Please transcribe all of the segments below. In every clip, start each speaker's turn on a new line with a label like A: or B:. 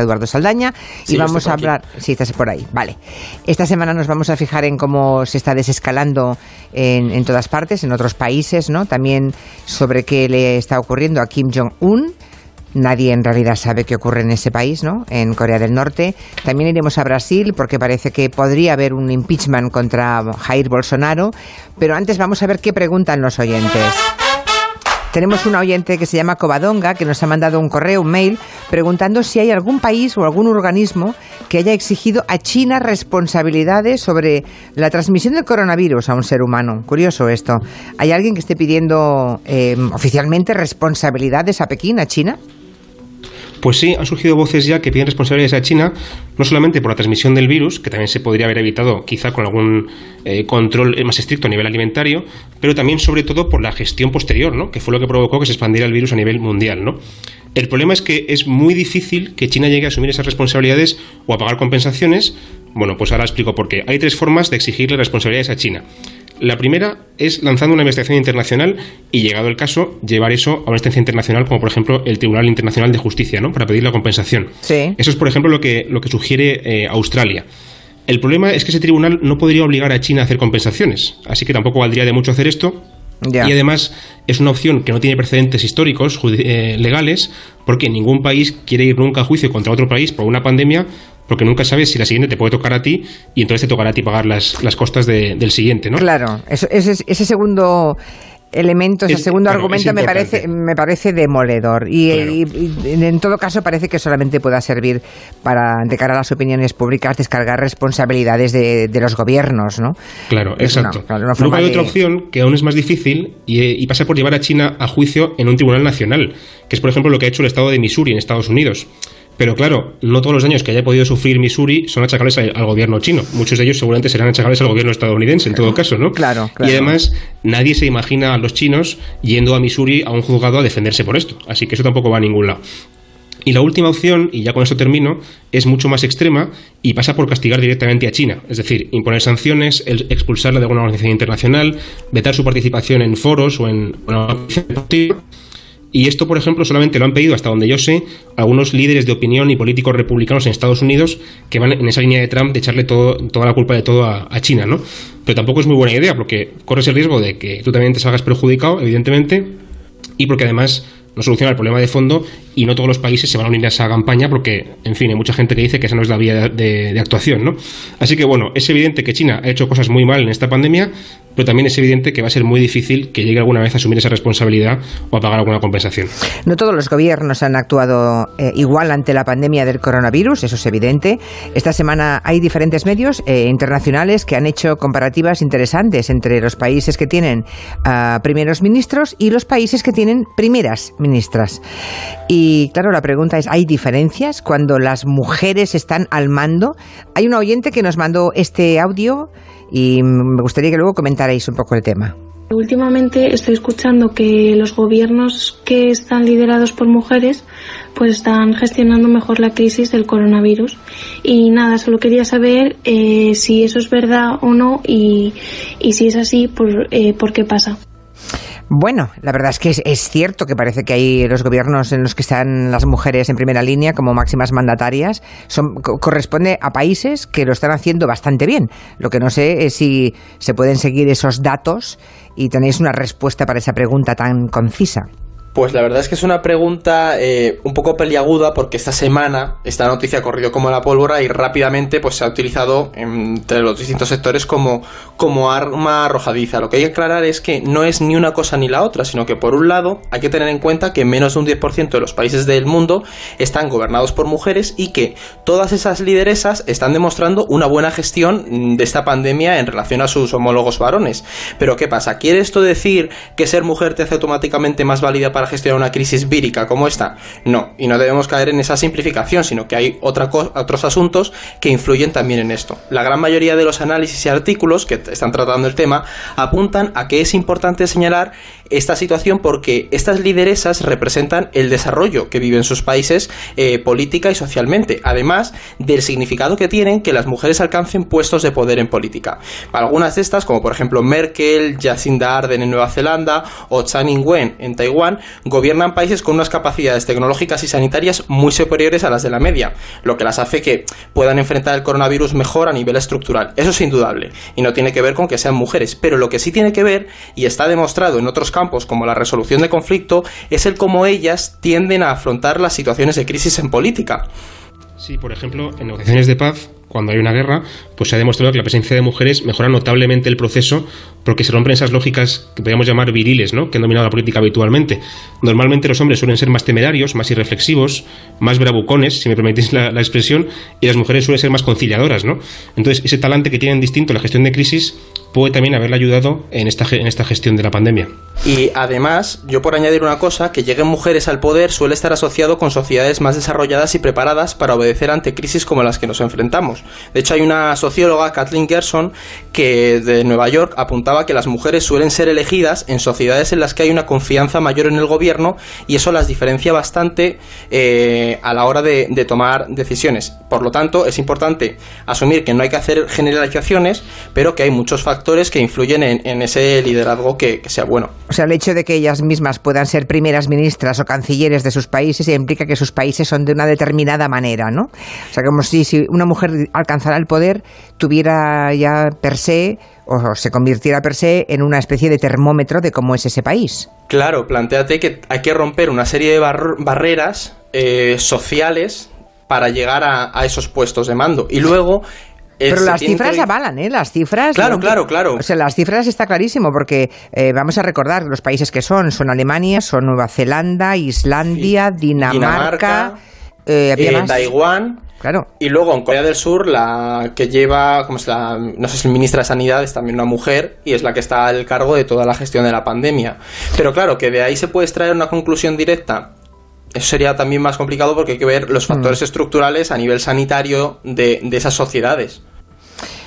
A: Eduardo Saldaña y vamos a hablar, sí, estás por ahí, vale. Esta semana nos vamos a fijar en cómo se está desescalando en, en todas partes, en otros países, ¿no? También sobre qué le está ocurriendo a Kim Jong-un. Nadie en realidad sabe qué ocurre en ese país, ¿no? En Corea del Norte. También iremos a Brasil porque parece que podría haber un impeachment contra Jair Bolsonaro. Pero antes vamos a ver qué preguntan los oyentes. Tenemos un oyente que se llama Covadonga que nos ha mandado un correo, un mail, preguntando si hay algún país o algún organismo que haya exigido a China responsabilidades sobre la transmisión del coronavirus a un ser humano. Curioso esto. ¿Hay alguien que esté pidiendo eh, oficialmente responsabilidades a Pekín, a China?
B: Pues sí, han surgido voces ya que piden responsabilidades a China, no solamente por la transmisión del virus, que también se podría haber evitado quizá con algún eh, control más estricto a nivel alimentario, pero también sobre todo por la gestión posterior, ¿no? que fue lo que provocó que se expandiera el virus a nivel mundial. ¿no? El problema es que es muy difícil que China llegue a asumir esas responsabilidades o a pagar compensaciones. Bueno, pues ahora explico por qué. Hay tres formas de exigirle responsabilidades a China. La primera es lanzando una investigación internacional y, llegado el caso, llevar eso a una instancia internacional, como por ejemplo el Tribunal Internacional de Justicia, ¿no? Para pedir la compensación.
A: Sí.
B: Eso es, por ejemplo, lo que, lo que sugiere eh, Australia. El problema es que ese tribunal no podría obligar a China a hacer compensaciones, así que tampoco valdría de mucho hacer esto.
A: Ya.
B: Y además es una opción que no tiene precedentes históricos eh, legales, porque ningún país quiere ir nunca a juicio contra otro país por una pandemia, porque nunca sabes si la siguiente te puede tocar a ti y entonces te tocará a ti pagar las, las costas de- del siguiente, ¿no?
A: Claro, eso- ese, ese segundo elemento, ese
B: Es-
A: segundo
B: claro,
A: argumento
B: es
A: me parece, me parece demoledor y,
B: Claro.
A: y- y en todo caso parece que solamente pueda servir para, de cara a las opiniones públicas, descargar responsabilidades de, de los gobiernos, ¿no?
B: Claro, exacto. Luego hay
A: de-
B: otra opción que aún es más difícil y, y pasa por llevar a China a juicio en un tribunal nacional, que es por ejemplo lo que ha hecho el estado de Missouri en Estados Unidos. Pero claro, no todos los daños que haya podido sufrir Missouri son achacables al, al gobierno chino. Muchos de ellos seguramente serán achacables al gobierno estadounidense, en todo caso, ¿no?
A: Claro, claro.
B: Y además, nadie se imagina a los chinos yendo a Missouri a un juzgado a defenderse por esto. Así que eso tampoco va a ningún lado. Y la última opción, y ya con esto termino, es mucho más extrema y pasa por castigar directamente a China. Es decir, imponer sanciones, expulsarla de alguna organización internacional, vetar su participación en foros o en una organización deportiva. Y esto, por ejemplo, solamente lo han pedido, hasta donde yo sé, algunos líderes de opinión y políticos republicanos en Estados Unidos que van en esa línea de Trump de echarle todo, toda la culpa de todo a, a China, ¿no? Pero tampoco es muy buena idea, porque corres el riesgo de que tú también te salgas perjudicado, evidentemente, y porque además no soluciona el problema de fondo y no todos los países se van a unir a esa campaña porque, en fin, hay mucha gente que dice que esa no es la vía de, actuación, ¿no? Así que, bueno, es evidente que China ha hecho cosas muy mal en esta pandemia, pero también es evidente que va a ser muy difícil que llegue alguna vez a asumir esa responsabilidad o a pagar alguna compensación.
A: No todos los gobiernos han actuado eh, igual ante la pandemia del coronavirus, eso es evidente. Esta semana hay diferentes medios eh, internacionales que han hecho comparativas interesantes entre los países que tienen ah, primeros ministros y los países que tienen primeras ministras. Y claro, la pregunta es, ¿hay diferencias cuando las mujeres están al mando? Hay un oyente que nos mandó este audio y me gustaría que luego comentarais un poco el tema.
C: Últimamente estoy escuchando que los gobiernos que están liderados por mujeres pues están gestionando mejor la crisis del coronavirus y nada, solo quería saber eh, si eso es verdad o no y, y si es así, por, eh, ¿por qué pasa?
A: Bueno, la verdad es que es, es cierto que parece que hay los gobiernos en los que están las mujeres en primera línea como máximas mandatarias. Son, co- corresponde a países que lo están haciendo bastante bien. Lo que no sé es si se pueden seguir esos datos y tenéis una respuesta para esa pregunta tan concisa.
D: Pues la verdad es que es una pregunta eh, un poco peliaguda porque esta semana esta noticia ha corrido como la pólvora y rápidamente pues se ha utilizado entre los distintos sectores como, como arma arrojadiza. Lo que hay que aclarar es que no es ni una cosa ni la otra, sino que por un lado hay que tener en cuenta que menos de un 10% de los países del mundo están gobernados por mujeres y que todas esas lideresas están demostrando una buena gestión de esta pandemia en relación a sus homólogos varones. Pero ¿qué pasa? ¿Quiere esto decir que ser mujer te hace automáticamente más válida para gestionar una crisis vírica como esta? No, y no debemos caer en esa simplificación, sino que hay otra otros asuntos que influyen también en esto. La gran mayoría de los análisis y artículos que están tratando el tema apuntan a que es importante señalar esta situación porque estas lideresas representan el desarrollo que viven sus países eh, política y socialmente, además del significado que tienen que las mujeres alcancen puestos de poder en política. Algunas de estas, como por ejemplo Merkel, Jacinda Ardern en Nueva Zelanda o Chan Ing-wen en Taiwán, gobiernan países con unas capacidades tecnológicas y sanitarias muy superiores a las de la media, lo que las hace que puedan enfrentar el coronavirus mejor a nivel estructural. Eso es indudable y no tiene que ver con que sean mujeres, pero lo que sí tiene que ver y está demostrado en otros campos como la resolución de conflicto es el cómo ellas tienden a afrontar las situaciones de crisis en política.
B: Sí, por ejemplo, en negociaciones de paz, cuando hay una guerra, pues se ha demostrado que la presencia de mujeres mejora notablemente el proceso porque se rompen esas lógicas que podríamos llamar viriles, ¿no? que han dominado la política habitualmente. Normalmente los hombres suelen ser más temerarios, más irreflexivos, más bravucones, si me permitís la, expresión, y las mujeres suelen ser más conciliadoras. ¿no? Entonces, ese talante que tienen distinto en la gestión de crisis puede también haberle ayudado en esta, en esta gestión de la pandemia.
D: Y además, yo por añadir una cosa, que lleguen mujeres al poder suele estar asociado con sociedades más desarrolladas y preparadas para obedecer ante crisis como las que nos enfrentamos. De hecho, hay una socióloga, Kathleen Gerson, que de Nueva York apuntaba que las mujeres suelen ser elegidas en sociedades en las que hay una confianza mayor en el gobierno y eso las diferencia bastante eh, a la hora de, tomar decisiones. Por lo tanto, es importante asumir que no hay que hacer generalizaciones, pero que hay muchos factores que influyen en, ese liderazgo que, que sea bueno.
A: O sea, el hecho de que ellas mismas puedan ser primeras ministras o cancilleres de sus países implica que sus países son de una determinada manera, ¿no? O sea, como si, si una mujer alcanzara el poder, tuviera ya per se o se convirtiera per se en una especie de termómetro de cómo es ese país.
D: Claro, planteate que hay que romper una serie de barreras eh, sociales para llegar a, esos puestos de mando. Y luego
A: pero las cifras avalan, ¿eh? Las cifras.
D: Claro, claro, claro.
A: O sea, las cifras está clarísimo porque eh, vamos a recordar los países que son: son Alemania, son Nueva Zelanda, Islandia, Dinamarca,
D: eh, Taiwán. Claro. Y luego en Corea del Sur, la que lleva, como es la, no sé si el ministra de Sanidad es también una mujer y es la que está al cargo de toda la gestión de la pandemia. Pero claro, que de ahí se puede extraer una conclusión directa. Eso sería también más complicado porque hay que ver los mm. factores estructurales a nivel sanitario de, de esas sociedades.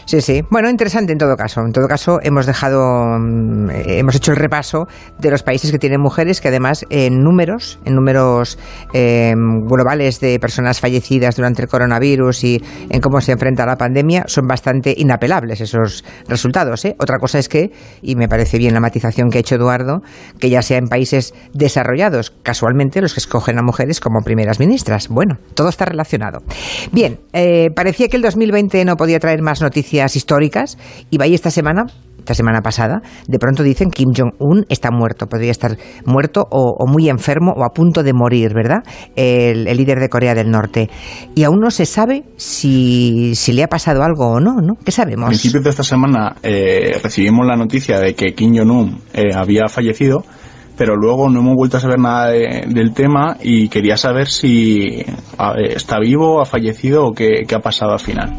A: Sí, sí. Bueno, interesante en todo caso. En todo caso, hemos dejado, mm, hemos hecho el repaso de los países que tienen mujeres, que además en números, en números em, globales de personas fallecidas durante el coronavirus y en cómo se enfrenta la pandemia, son bastante inapelables esos resultados. ¿eh? Otra cosa es que, y me parece bien la matización que ha hecho Eduardo, que ya sea en países desarrollados, casualmente los que escogen a mujeres como primeras ministras. Bueno, todo está relacionado. Bien, eh, parecía que el 2020 no podía traer más noticias históricas y vaya esta semana esta semana pasada, de pronto dicen Kim Jong-un está muerto, podría estar muerto o, muy enfermo o a punto de morir, ¿verdad? El, líder de Corea del Norte. Y aún no se sabe si, si le ha pasado algo o no, ¿no? ¿Qué sabemos?
E: A principios de esta semana eh, recibimos la noticia de que Kim Jong-un eh, había fallecido, pero luego no hemos vuelto a saber nada del tema y quería saber si está vivo, ha fallecido o qué, qué ha pasado al final.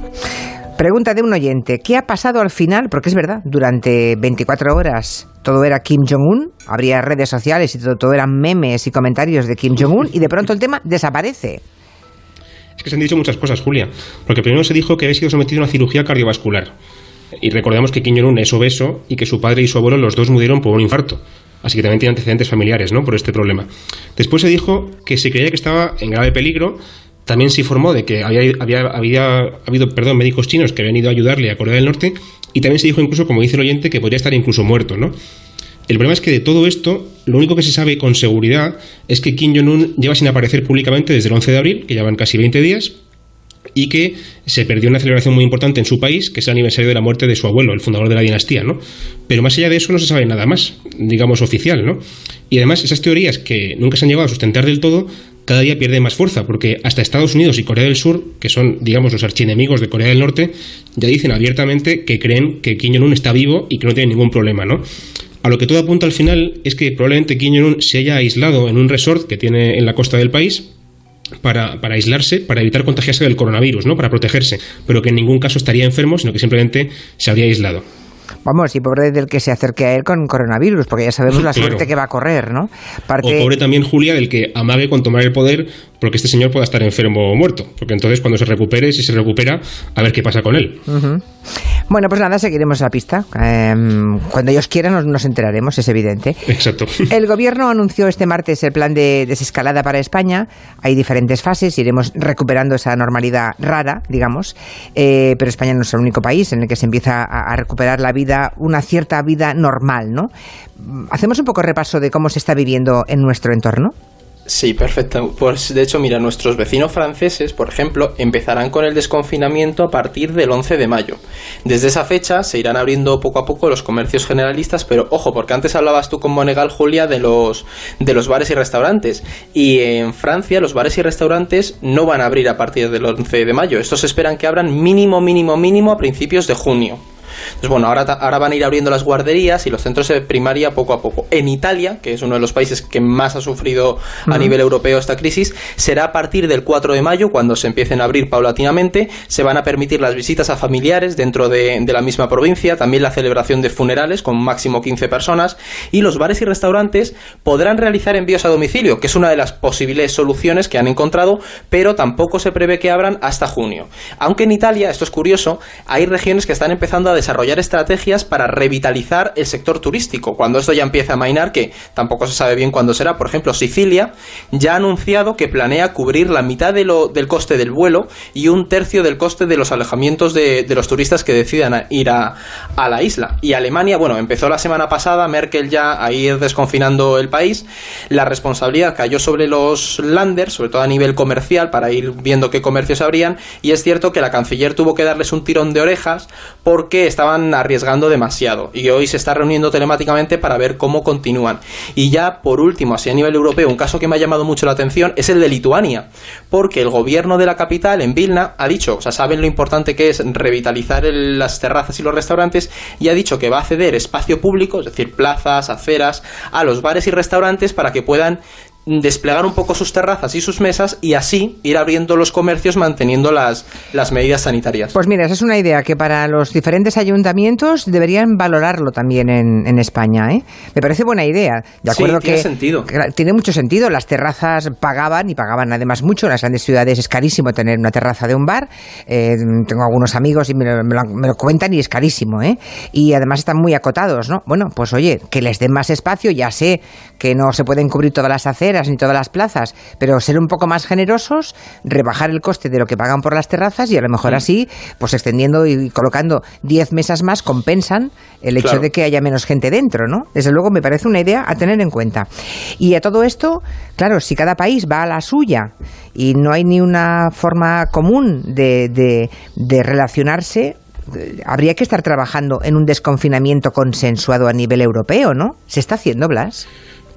A: Pregunta de un oyente, ¿qué ha pasado al final? Porque es verdad, durante 24 horas todo era Kim Jong-un, habría redes sociales y todo, todo eran memes y comentarios de Kim Jong-un y de pronto el tema desaparece.
B: Es que se han dicho muchas cosas, Julia. Porque primero se dijo que había sido sometido a una cirugía cardiovascular. Y recordamos que Kim Jong-un es obeso y que su padre y su abuelo los dos murieron por un infarto. Así que también tiene antecedentes familiares, ¿no? Por este problema. Después se dijo que se creía que estaba en grave peligro también se informó de que había, habido perdón, médicos chinos que habían ido a ayudarle a Corea del Norte y también se dijo incluso, como dice el oyente, que podría estar incluso muerto, ¿no? El problema es que de todo esto, lo único que se sabe con seguridad es que Kim Jong-un lleva sin aparecer públicamente desde el 11 de abril, que llevan casi 20 días, y que se perdió una celebración muy importante en su país, que es el aniversario de la muerte de su abuelo, el fundador de la dinastía, ¿no? Pero más allá de eso no se sabe nada más, digamos, oficial, ¿no? Y además esas teorías que nunca se han llegado a sustentar del todo, cada día pierden más fuerza, porque hasta Estados Unidos y Corea del Sur, que son, digamos, los archienemigos de Corea del Norte, ya dicen abiertamente que creen que Kim Jong-un está vivo y que no tiene ningún problema, ¿no? A lo que todo apunta al final es que probablemente Kim Jong-un se haya aislado en un resort que tiene en la costa del país, para, para, aislarse, para evitar contagiarse del coronavirus, ¿no? Para protegerse, pero que en ningún caso estaría enfermo, sino que simplemente se habría aislado.
A: Vamos, y pobre del que se acerque a él con coronavirus, porque ya sabemos la suerte que va a correr, ¿no?
B: O pobre también Julia del que amague con tomar el poder porque este señor pueda estar enfermo o muerto. Porque entonces, cuando se recupere, si se recupera, a ver qué pasa con él.
A: Bueno, pues nada, seguiremos la pista. Em, cuando ellos quieran nos, enteraremos, es evidente.
B: Exacto.
A: El gobierno anunció este martes el plan de desescalada para España. Hay diferentes fases, iremos recuperando esa normalidad rara, digamos. Eh, pero España no es el único país en el que se empieza a, a recuperar la vida, una cierta vida normal, ¿no? Hacemos un poco repaso de cómo se está viviendo en nuestro entorno.
D: Sí, perfecto. Pues de hecho, mira, nuestros vecinos franceses, por ejemplo, empezarán con el desconfinamiento a partir del 11 de mayo. Desde esa fecha se irán abriendo poco a poco los comercios generalistas, pero ojo, porque antes hablabas tú con Monegal, Julia, de los, de los bares y restaurantes. Y en Francia los bares y restaurantes no van a abrir a partir del 11 de mayo. Estos esperan que abran mínimo, mínimo, mínimo a principios de junio. Entonces, bueno, ahora, ahora van a ir abriendo las guarderías y los centros de primaria poco a poco. En Italia, que es uno de los países que más ha sufrido a nivel europeo esta crisis, será a partir del 4 de mayo, cuando se empiecen a abrir paulatinamente, se van a permitir las visitas a familiares dentro de, de la misma provincia, también la celebración de funerales con máximo 15 personas, y los bares y restaurantes podrán realizar envíos a domicilio, que es una de las posibles soluciones que han encontrado, pero tampoco se prevé que abran hasta junio. Aunque en Italia, esto es curioso, hay regiones que están empezando a desarrollar estrategias para revitalizar el sector turístico. Cuando esto ya empieza a mainar, que tampoco se sabe bien cuándo será, por ejemplo, Sicilia ya ha anunciado que planea cubrir la mitad del coste del vuelo y un tercio del coste de los alejamientos de, los turistas que decidan ir a, a, la isla. Y Alemania, bueno, empezó la semana pasada, Merkel ya a ir desconfinando el país. La responsabilidad cayó sobre los landers, sobre todo a nivel comercial, para ir viendo qué comercios abrían. Y es cierto que la canciller tuvo que darles un tirón de orejas porque estaban arriesgando demasiado y hoy se está reuniendo telemáticamente para ver cómo continúan. Y ya por último, así a nivel europeo, un caso que me ha llamado mucho la atención es el de Lituania, porque el gobierno de la capital, en Vilna, ha dicho, o sea, saben lo importante que es revitalizar las terrazas y los restaurantes y ha dicho que va a ceder espacio público, es decir, plazas, aceras, a los bares y restaurantes para que puedan desplegar un poco sus terrazas y sus mesas y así ir abriendo los comercios manteniendo las, las medidas sanitarias.
A: Pues mira, esa es una idea que para los diferentes ayuntamientos deberían valorarlo también en, en España. ¿eh? Me parece buena idea. De acuerdo
D: tiene
A: que,
D: sentido.
A: tiene mucho sentido. Las terrazas pagaban y pagaban además mucho. En las grandes ciudades es carísimo tener una terraza de un bar. Eh, tengo algunos amigos y me lo, me, lo, me lo, cuentan y es carísimo. ¿eh? Y además están muy acotados. ¿no? Bueno, pues oye, que les den más espacio. Ya sé que no se pueden cubrir todas las aceras ni todas las plazas, pero ser un poco más generosos, rebajar el coste de lo que pagan por las terrazas y a lo mejor así, pues extendiendo y colocando 10 mesas más compensan el hecho
D: Claro.
A: de que haya menos gente dentro, ¿no? Desde luego me parece una idea a tener en cuenta. Y a todo esto, claro, si cada país va a la suya y no hay ni una forma común de, de, de relacionarse, eh, habría que estar trabajando en un desconfinamiento consensuado a nivel europeo, ¿no? ¿Se está haciendo, Blas?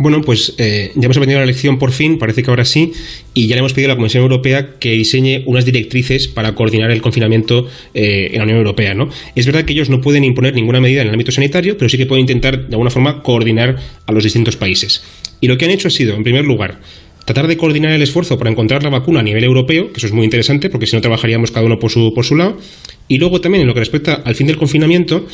B: Bueno, pues eh, ya hemos aprendido la lección por fin, parece que ahora sí, y ya le hemos pedido a la Comisión Europea que diseñe unas directrices para coordinar el confinamiento eh, en la Unión Europea. ¿no? Es verdad que ellos no pueden imponer ninguna medida en el ámbito sanitario, pero sí que pueden intentar de alguna forma coordinar a los distintos países. Y lo que han hecho ha sido, en primer lugar, tratar de coordinar el esfuerzo para encontrar la vacuna a nivel europeo, que eso es muy interesante porque si no trabajaríamos cada uno por su, por su lado, y luego también en lo que respecta al fin del confinamiento,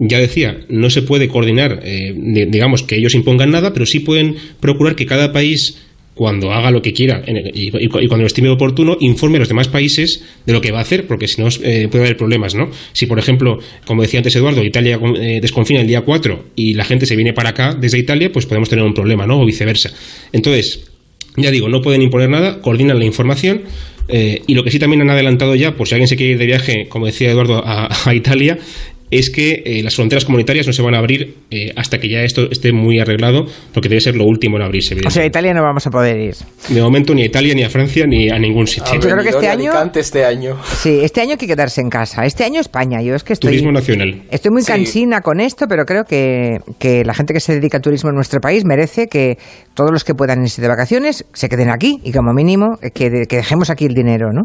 B: ya decía, no se puede coordinar, eh, digamos, que ellos impongan nada, pero sí pueden procurar que cada país cuando haga lo que quiera y, cuando lo estime oportuno, informe a los demás países de lo que va a hacer, porque si no eh, puede haber problemas, ¿no? Si, por ejemplo, como decía antes Eduardo, Italia eh, desconfina el día 4 y la gente se viene para acá desde Italia, pues podemos tener un problema, ¿no? O viceversa. Entonces, ya digo, no pueden imponer nada, coordinan la información. Eh, y lo que sí también han adelantado ya, por si alguien se quiere ir de viaje, como decía Eduardo, a, a Italia, es que eh, las fronteras comunitarias no se van a abrir eh, hasta que ya esto esté muy arreglado, porque debe ser lo último en abrirse.
A: O sea, a Italia no vamos a poder ir.
B: De momento ni a Italia, ni a Francia, ni a ningún sitio.
A: Yo creo que este año...
D: este año.
A: Sí, este año hay que quedarse en casa. Este año España. Yo es que estoy...
B: Turismo nacional.
A: Estoy muy cansina con esto, pero creo que, que la gente que se dedica al turismo en nuestro país merece que todos los que puedan irse de vacaciones se queden aquí y como mínimo que, que dejemos aquí el dinero, ¿no?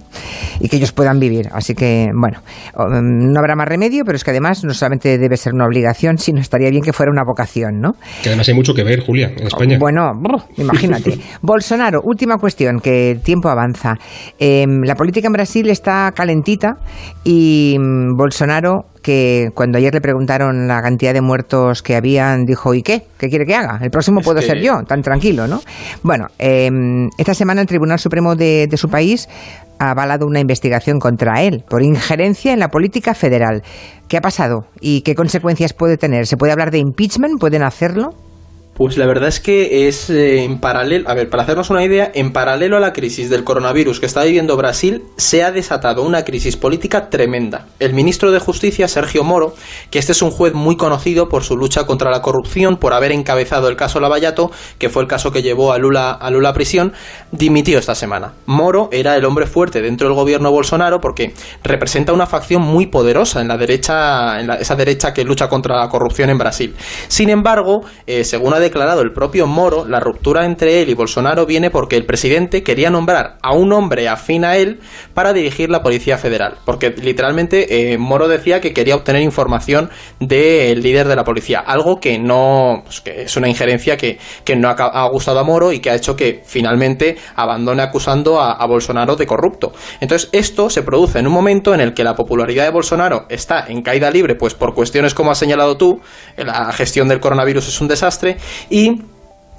A: Y que ellos puedan vivir. Así que, bueno, no habrá más remedio, pero es que además además no solamente debe ser una obligación, sino estaría bien que fuera una vocación, ¿no?
B: Que además hay mucho que ver, Julia, en España.
A: Bueno, imagínate. Bolsonaro, última cuestión, que el tiempo avanza. Em, la política en Brasil está calentita y mm, Bolsonaro que cuando ayer le preguntaron la cantidad de muertos que habían, dijo, ¿y qué? ¿Qué quiere que haga? El próximo puedo ser yo, tan tranquilo, ¿no? Bueno, em, esta semana el Tribunal Supremo de, de su país ha avalado una investigación contra él por injerencia en la política federal. ¿Qué ha pasado y qué consecuencias puede tener? ¿Se puede hablar de impeachment? ¿Pueden hacerlo?
D: Pues la verdad es que es eh, en paralelo, a ver, para hacernos una idea, en paralelo a la crisis del coronavirus que está viviendo Brasil, se ha desatado una crisis política tremenda. El ministro de Justicia, Sergio Moro, que este es un juez muy conocido por su lucha contra la corrupción, por haber encabezado el caso Lavallato, que fue el caso que llevó a Lula a Lula prisión, dimitió esta semana. Moro era el hombre fuerte dentro del gobierno Bolsonaro porque representa una facción muy poderosa en la derecha, en esa derecha que lucha contra la corrupción en Brasil. Sin embargo, eh, según ha declarado el propio Moro, la ruptura entre él y Bolsonaro viene porque el presidente quería nombrar a un hombre afín a él para dirigir la Policía Federal. Porque literalmente eh, Moro decía que quería obtener información del líder de la policía. Algo que no. Pues, que es una injerencia que, no ha, gustado a Moro y que ha hecho que finalmente abandone acusando a, a Bolsonaro de corrupto. Entonces, esto se produce en un momento en el que la popularidad de Bolsonaro está en caída libre, pues por cuestiones como has señalado tú, la gestión del coronavirus es un desastre y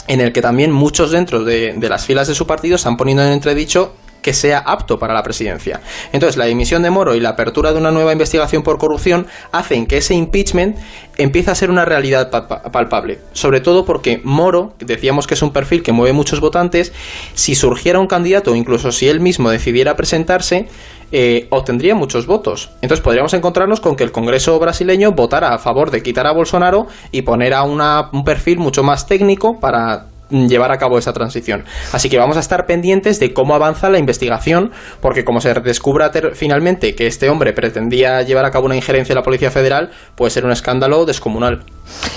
D: en el que también muchos dentro de, las filas de su partido están poniendo en entredicho que sea apto para la presidencia. Entonces, la dimisión de Moro y la apertura de una nueva investigación por corrupción hacen que ese impeachment empiece a ser una realidad palpable. Sobre todo porque Moro, decíamos que es un perfil que mueve muchos votantes, si surgiera un candidato, incluso si él mismo decidiera presentarse, eh, obtendría muchos votos. Entonces podríamos encontrarnos con que el Congreso brasileño votara a favor de quitar a Bolsonaro y poner a un perfil mucho más técnico para llevar a cabo esa transición. Así que vamos a estar pendientes de cómo avanza la investigación, porque como se descubra finalmente que este hombre pretendía llevar a cabo una injerencia en la Policía Federal, puede ser un escándalo descomunal.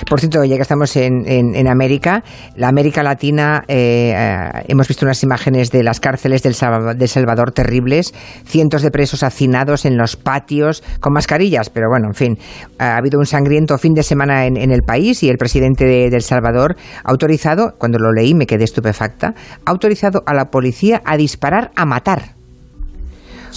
A: Por cierto, ya que estamos en, América, la América Latina, eh, eh, hemos visto unas imágenes de las cárceles del Salvador, terribles, cientos de presos hacinados en los patios con mascarillas, pero bueno, en fin, ha habido un sangriento fin de semana en, el país y el presidente de, El Salvador ha autorizado, cuando lo leí me quedé estupefacta, ha autorizado a la policía a disparar a matar.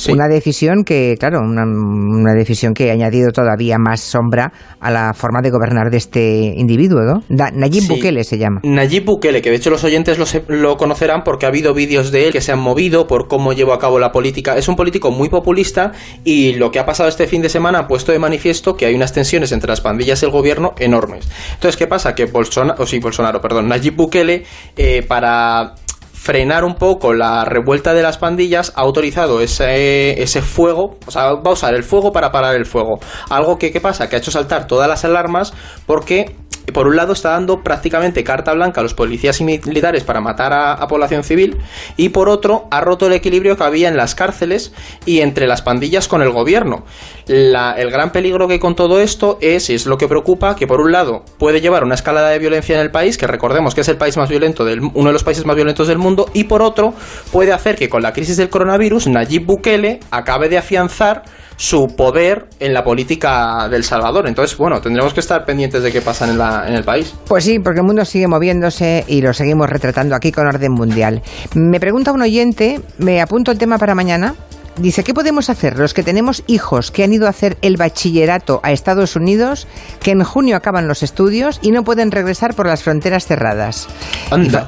A: Una decisión que, claro, una, decisión que ha añadido todavía más sombra a la forma de gobernar de este individuo, ¿no? Nayib Bukele se llama.
D: Nayib Bukele, que de hecho los oyentes lo, lo conocerán porque ha habido vídeos de él que se han movido por cómo llevó a cabo la política. Es un político muy populista y lo que ha pasado este fin de semana ha puesto de manifiesto que hay unas tensiones entre las pandillas y el gobierno enormes. Entonces, ¿qué pasa? Que Bolsonaro, o sí, Bolsonaro, perdón, Nayib Bukele, eh, para frenar un poco la revuelta de las pandillas, ha autorizado ese, ese fuego, o sea, va a usar el fuego para parar el fuego. Algo que, ¿qué pasa? Que ha hecho saltar todas las alarmas porque por un lado está dando prácticamente carta blanca a los policías y militares para matar a, población civil y por otro ha roto el equilibrio que había en las cárceles y entre las pandillas con el gobierno. el gran peligro que con todo esto es, y es lo que preocupa, que por un lado puede llevar una escalada de violencia en el país, que recordemos que es el país más violento del, uno de los países más violentos del mundo, y por otro puede hacer que con la crisis del coronavirus Nayib Bukele acabe de afianzar su poder en la política del Salvador. Entonces, bueno, tendremos que estar pendientes de qué pasa en, la, en el país.
A: Pues sí, porque el mundo sigue moviéndose y lo seguimos retratando aquí con orden mundial. Me pregunta un oyente, me apunto el tema para mañana. Dice, ¿qué podemos hacer los que tenemos hijos que han ido a hacer el bachillerato a Estados Unidos, que en junio acaban los estudios y no pueden regresar por las fronteras cerradas?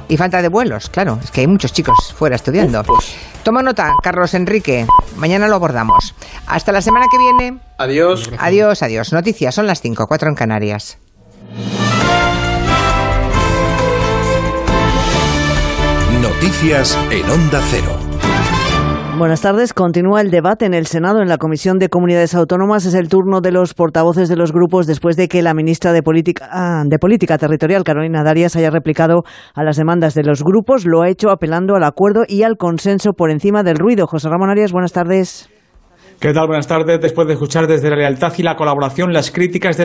A: Y, falta de vuelos, claro, es que hay muchos chicos fuera estudiando. Pues. Toma nota, Carlos Enrique, mañana lo abordamos. Hasta la semana que viene.
D: Adiós.
A: Adiós, adiós. Noticias, son las 5, 4 en Canarias.
F: Noticias en Onda Cero.
G: Buenas tardes. Continúa el debate en el Senado, en la Comisión de Comunidades Autónomas. Es el turno de los portavoces de los grupos después de que la ministra de Política, ah, de Política Territorial, Carolina Darias, haya replicado a las demandas de los grupos. Lo ha hecho apelando al acuerdo y al consenso por encima del ruido. José Ramón Arias, buenas tardes.
H: ¿Qué tal? Buenas tardes. Después de escuchar desde la lealtad y la colaboración las críticas de